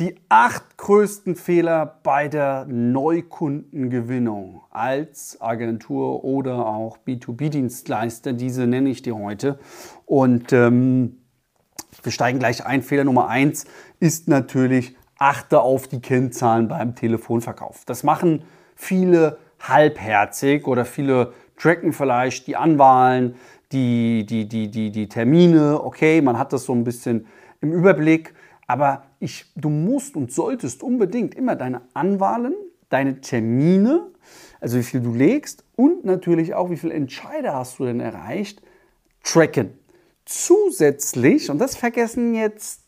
Die acht größten Fehler bei der Neukundengewinnung als Agentur oder auch B2B-Dienstleister, diese nenne ich dir heute. Und ähm, wir steigen gleich ein. Fehler Nummer eins ist natürlich, achte auf die Kennzahlen beim Telefonverkauf. Das machen viele halbherzig oder viele tracken vielleicht die Anwahlen, die, die, die, die, die Termine. Okay, man hat das so ein bisschen im Überblick. Aber ich, du musst und solltest unbedingt immer deine Anwahlen, deine Termine, also wie viel du legst und natürlich auch, wie viele Entscheider hast du denn erreicht, tracken. Zusätzlich, und das vergessen jetzt,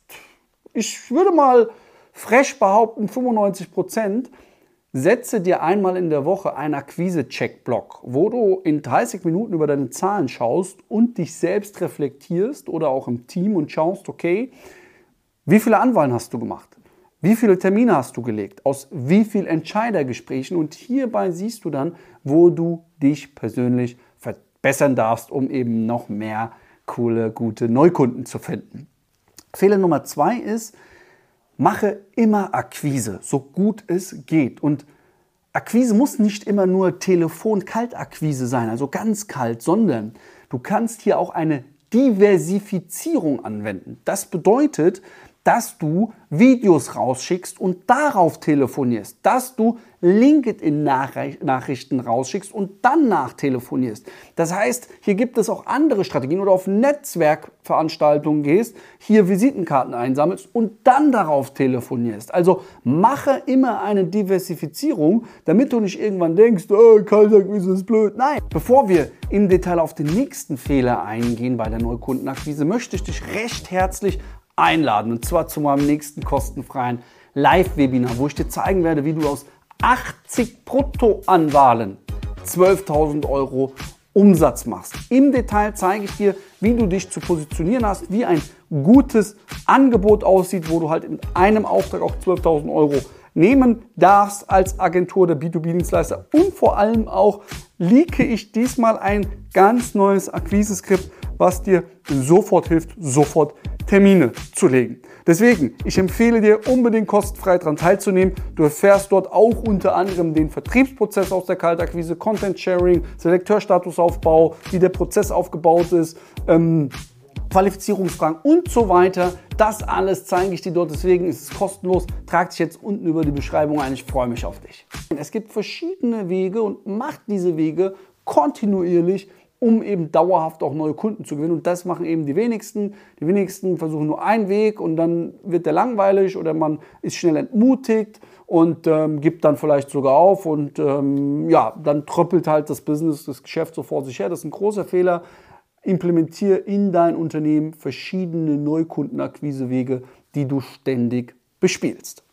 ich würde mal frech behaupten, 95 Prozent, setze dir einmal in der Woche einen Akquise-Check-Block, wo du in 30 Minuten über deine Zahlen schaust und dich selbst reflektierst oder auch im Team und schaust, okay, wie viele Anwahlen hast du gemacht? Wie viele Termine hast du gelegt? Aus wie vielen Entscheidergesprächen? Und hierbei siehst du dann, wo du dich persönlich verbessern darfst, um eben noch mehr coole, gute Neukunden zu finden. Fehler Nummer zwei ist, mache immer Akquise, so gut es geht. Und Akquise muss nicht immer nur Telefon-Kaltakquise sein, also ganz kalt, sondern du kannst hier auch eine Diversifizierung anwenden. Das bedeutet, dass du Videos rausschickst und darauf telefonierst, dass du LinkedIn-Nachrichten rausschickst und dann nachtelefonierst. Das heißt, hier gibt es auch andere Strategien oder auf Netzwerkveranstaltungen gehst, hier Visitenkarten einsammelst und dann darauf telefonierst. Also mache immer eine Diversifizierung, damit du nicht irgendwann denkst, oh, Kaltakquise ist blöd. Nein, bevor wir im Detail auf den nächsten Fehler eingehen bei der Neukundenakquise, möchte ich dich recht herzlich einladen. Und zwar zu meinem nächsten kostenfreien Live-Webinar, wo ich dir zeigen werde, wie du aus 80 Bruttoanwahlen 12.000 Euro Umsatz machst. Im Detail zeige ich dir, wie du dich zu positionieren hast, wie ein gutes Angebot aussieht, wo du halt in einem Auftrag auch 12.000 Euro nehmen darfst als Agentur der B2B-Dienstleister. Und vor allem auch leake ich diesmal ein ganz neues Akquise-Skript, was dir sofort hilft, sofort Termine zu legen. Deswegen, ich empfehle dir unbedingt kostenfrei daran teilzunehmen. Du erfährst dort auch unter anderem den Vertriebsprozess aus der Kaltakquise, Content Sharing, Selekteurstatusaufbau, wie der Prozess aufgebaut ist, ähm, Qualifizierungsfragen und so weiter. Das alles zeige ich dir dort, deswegen ist es kostenlos. Trag dich jetzt unten über die Beschreibung ein, ich freue mich auf dich. Es gibt verschiedene Wege und mach diese Wege kontinuierlich um eben dauerhaft auch neue Kunden zu gewinnen. Und das machen eben die wenigsten. Die wenigsten versuchen nur einen Weg und dann wird der langweilig oder man ist schnell entmutigt und ähm, gibt dann vielleicht sogar auf und ähm, ja, dann tröppelt halt das Business, das Geschäft so vor sich her. Das ist ein großer Fehler. Implementiere in dein Unternehmen verschiedene Neukundenakquisewege, die du ständig bespielst.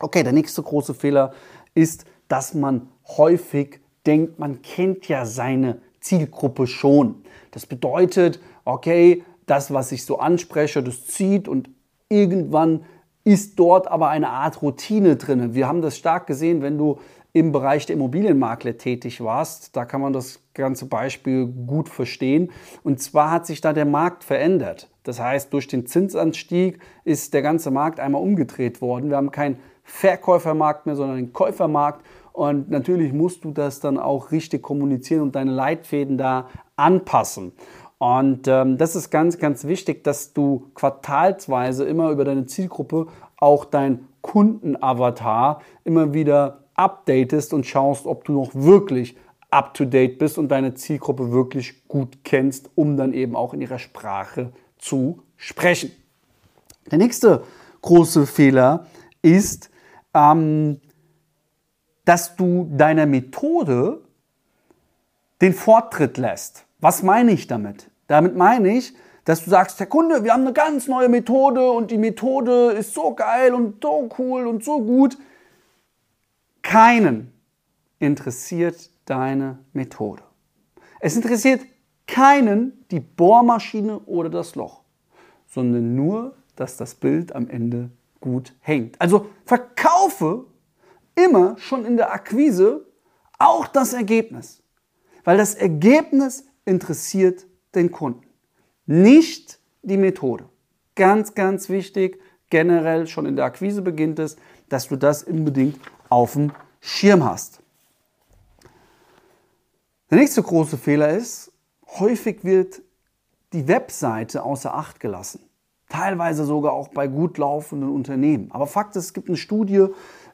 Okay, der nächste große Fehler ist, dass man häufig denkt, man kennt ja seine Zielgruppe schon. Das bedeutet, okay, das, was ich so anspreche, das zieht und irgendwann ist dort aber eine Art Routine drin. Wir haben das stark gesehen, wenn du im Bereich der Immobilienmakler tätig warst. Da kann man das ganze Beispiel gut verstehen. Und zwar hat sich da der Markt verändert. Das heißt, durch den Zinsanstieg ist der ganze Markt einmal umgedreht worden. Wir haben keinen Verkäufermarkt mehr, sondern einen Käufermarkt. Und natürlich musst du das dann auch richtig kommunizieren und deine Leitfäden da anpassen. Und ähm, das ist ganz, ganz wichtig, dass du quartalsweise immer über deine Zielgruppe auch dein Kundenavatar immer wieder updatest und schaust, ob du noch wirklich up-to-date bist und deine Zielgruppe wirklich gut kennst, um dann eben auch in ihrer Sprache zu sprechen. Der nächste große Fehler ist, ähm, dass du deiner Methode den Forttritt lässt. Was meine ich damit? Damit meine ich, dass du sagst, Herr Kunde, wir haben eine ganz neue Methode und die Methode ist so geil und so cool und so gut. Keinen interessiert deine Methode. Es interessiert keinen die Bohrmaschine oder das Loch, sondern nur, dass das Bild am Ende gut hängt. Also verkaufe immer schon in der Akquise auch das Ergebnis. Weil das Ergebnis interessiert den Kunden, nicht die Methode. Ganz, ganz wichtig, generell schon in der Akquise beginnt es, dass du das unbedingt auf dem Schirm hast. Der nächste große Fehler ist, häufig wird die Webseite außer Acht gelassen. Teilweise sogar auch bei gut laufenden Unternehmen. Aber Fakt ist, es gibt eine Studie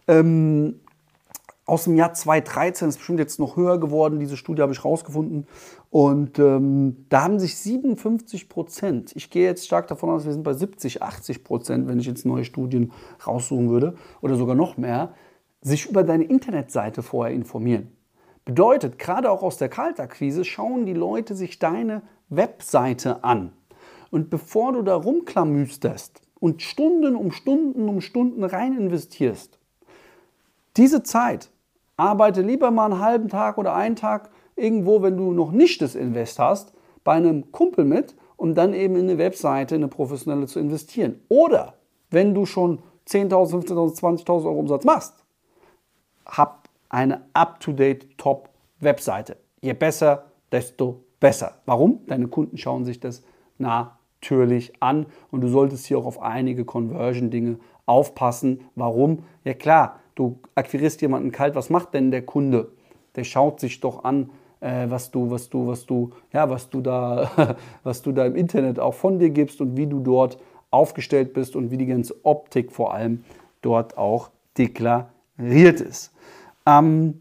ähm, aus dem Jahr 2013, ist bestimmt jetzt noch höher geworden, diese Studie habe ich rausgefunden. Und ähm, da haben sich 57 Prozent, ich gehe jetzt stark davon aus, wir sind bei 70, 80 Prozent, wenn ich jetzt neue Studien raussuchen würde, oder sogar noch mehr, sich über deine Internetseite vorher informieren. Bedeutet, gerade auch aus der Kaltakquise schauen die Leute sich deine Webseite an. Und bevor du da rumklamüsterst und Stunden um Stunden um Stunden rein investierst, diese Zeit arbeite lieber mal einen halben Tag oder einen Tag irgendwo, wenn du noch nicht das Invest hast, bei einem Kumpel mit, um dann eben in eine Webseite, in eine professionelle zu investieren. Oder wenn du schon 10.000, 15.000, 20.000 Euro Umsatz machst, hab eine up-to-date Top-Webseite. Je besser, desto besser. Warum? Deine Kunden schauen sich das natürlich an und du solltest hier auch auf einige Conversion-Dinge aufpassen. Warum? Ja klar, du akquirierst jemanden kalt, was macht denn der Kunde? Der schaut sich doch an, äh, was du, was du, was du, ja, was du da, was du da im Internet auch von dir gibst und wie du dort aufgestellt bist und wie die ganze Optik vor allem dort auch deklariert ist. Ähm,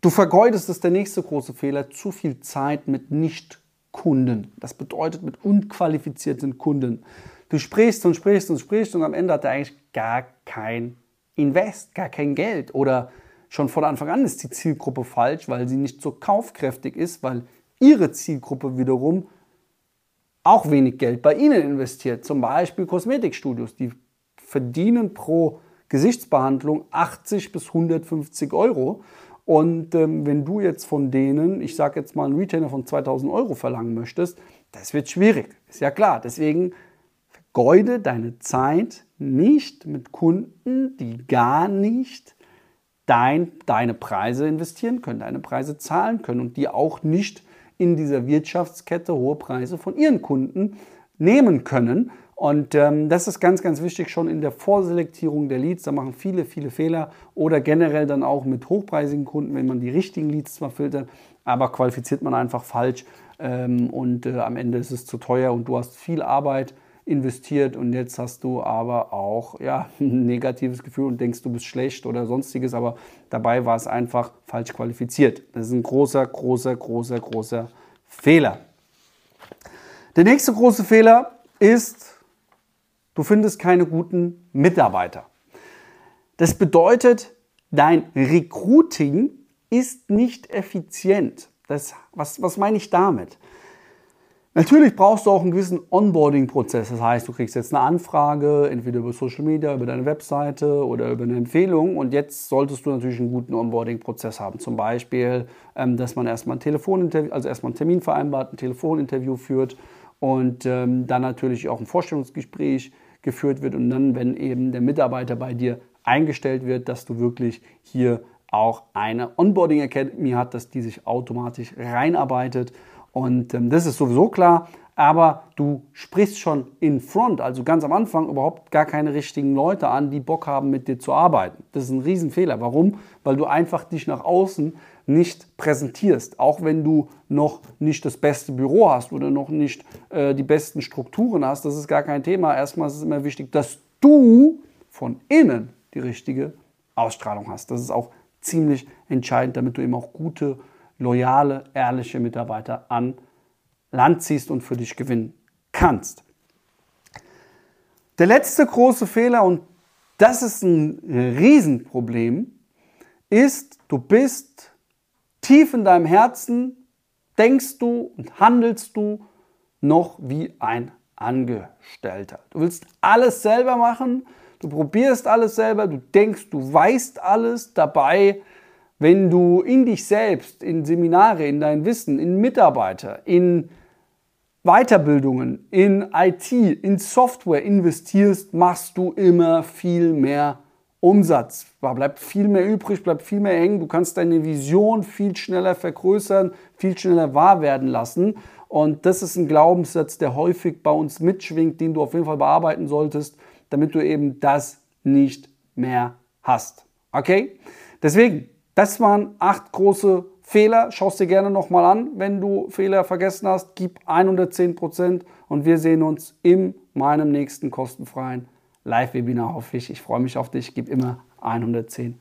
du vergeudest, das ist der nächste große Fehler, zu viel Zeit mit Nicht-Kunden. Das bedeutet mit unqualifizierten Kunden. Du sprichst und sprichst und sprichst und am Ende hat er eigentlich gar kein Invest, gar kein Geld. Oder schon von Anfang an ist die Zielgruppe falsch, weil sie nicht so kaufkräftig ist, weil ihre Zielgruppe wiederum auch wenig Geld bei ihnen investiert. Zum Beispiel Kosmetikstudios, die verdienen pro Gesichtsbehandlung 80 bis 150 Euro. Und ähm, wenn du jetzt von denen, ich sage jetzt mal einen Retainer von 2000 Euro verlangen möchtest, das wird schwierig. Ist ja klar. Deswegen vergeude deine Zeit nicht mit Kunden, die gar nicht dein, deine Preise investieren können, deine Preise zahlen können und die auch nicht in dieser Wirtschaftskette hohe Preise von ihren Kunden nehmen können. Und ähm, das ist ganz, ganz wichtig schon in der Vorselektierung der Leads. Da machen viele, viele Fehler oder generell dann auch mit hochpreisigen Kunden, wenn man die richtigen Leads zwar filtert, aber qualifiziert man einfach falsch ähm, und äh, am Ende ist es zu teuer und du hast viel Arbeit investiert und jetzt hast du aber auch ja, ein negatives Gefühl und denkst, du bist schlecht oder sonstiges, aber dabei war es einfach falsch qualifiziert. Das ist ein großer, großer, großer, großer Fehler. Der nächste große Fehler ist, Du findest keine guten Mitarbeiter. Das bedeutet, dein Recruiting ist nicht effizient. Das, was, was meine ich damit? Natürlich brauchst du auch einen gewissen Onboarding-Prozess. Das heißt, du kriegst jetzt eine Anfrage, entweder über Social Media, über deine Webseite oder über eine Empfehlung. Und jetzt solltest du natürlich einen guten Onboarding-Prozess haben. Zum Beispiel, ähm, dass man erstmal ein Telefoninterview, also erstmal einen Termin vereinbart, ein Telefoninterview führt und ähm, dann natürlich auch ein Vorstellungsgespräch geführt wird und dann, wenn eben der Mitarbeiter bei dir eingestellt wird, dass du wirklich hier auch eine Onboarding Academy hat, dass die sich automatisch reinarbeitet und ähm, das ist sowieso klar, aber du sprichst schon in Front, also ganz am Anfang überhaupt gar keine richtigen Leute an, die Bock haben mit dir zu arbeiten. Das ist ein Riesenfehler. Warum? Weil du einfach dich nach außen nicht präsentierst. Auch wenn du noch nicht das beste Büro hast oder noch nicht äh, die besten Strukturen hast, das ist gar kein Thema. Erstmal ist es immer wichtig, dass du von innen die richtige Ausstrahlung hast. Das ist auch ziemlich entscheidend, damit du eben auch gute, loyale, ehrliche Mitarbeiter an Land ziehst und für dich gewinnen kannst. Der letzte große Fehler, und das ist ein Riesenproblem, ist, du bist tief in deinem Herzen denkst du und handelst du noch wie ein Angestellter. Du willst alles selber machen, du probierst alles selber, du denkst, du weißt alles dabei. Wenn du in dich selbst, in Seminare, in dein Wissen, in Mitarbeiter, in Weiterbildungen, in IT, in Software investierst, machst du immer viel mehr Umsatz. Da bleibt viel mehr übrig, bleibt viel mehr hängen. Du kannst deine Vision viel schneller vergrößern, viel schneller wahr werden lassen. Und das ist ein Glaubenssatz, der häufig bei uns mitschwingt, den du auf jeden Fall bearbeiten solltest, damit du eben das nicht mehr hast. Okay? Deswegen, das waren acht große Fehler. Schau es dir gerne nochmal an. Wenn du Fehler vergessen hast, gib 110% und wir sehen uns in meinem nächsten kostenfreien Live-Webinar, hoffe ich. Ich freue mich auf dich. Gib immer 110%.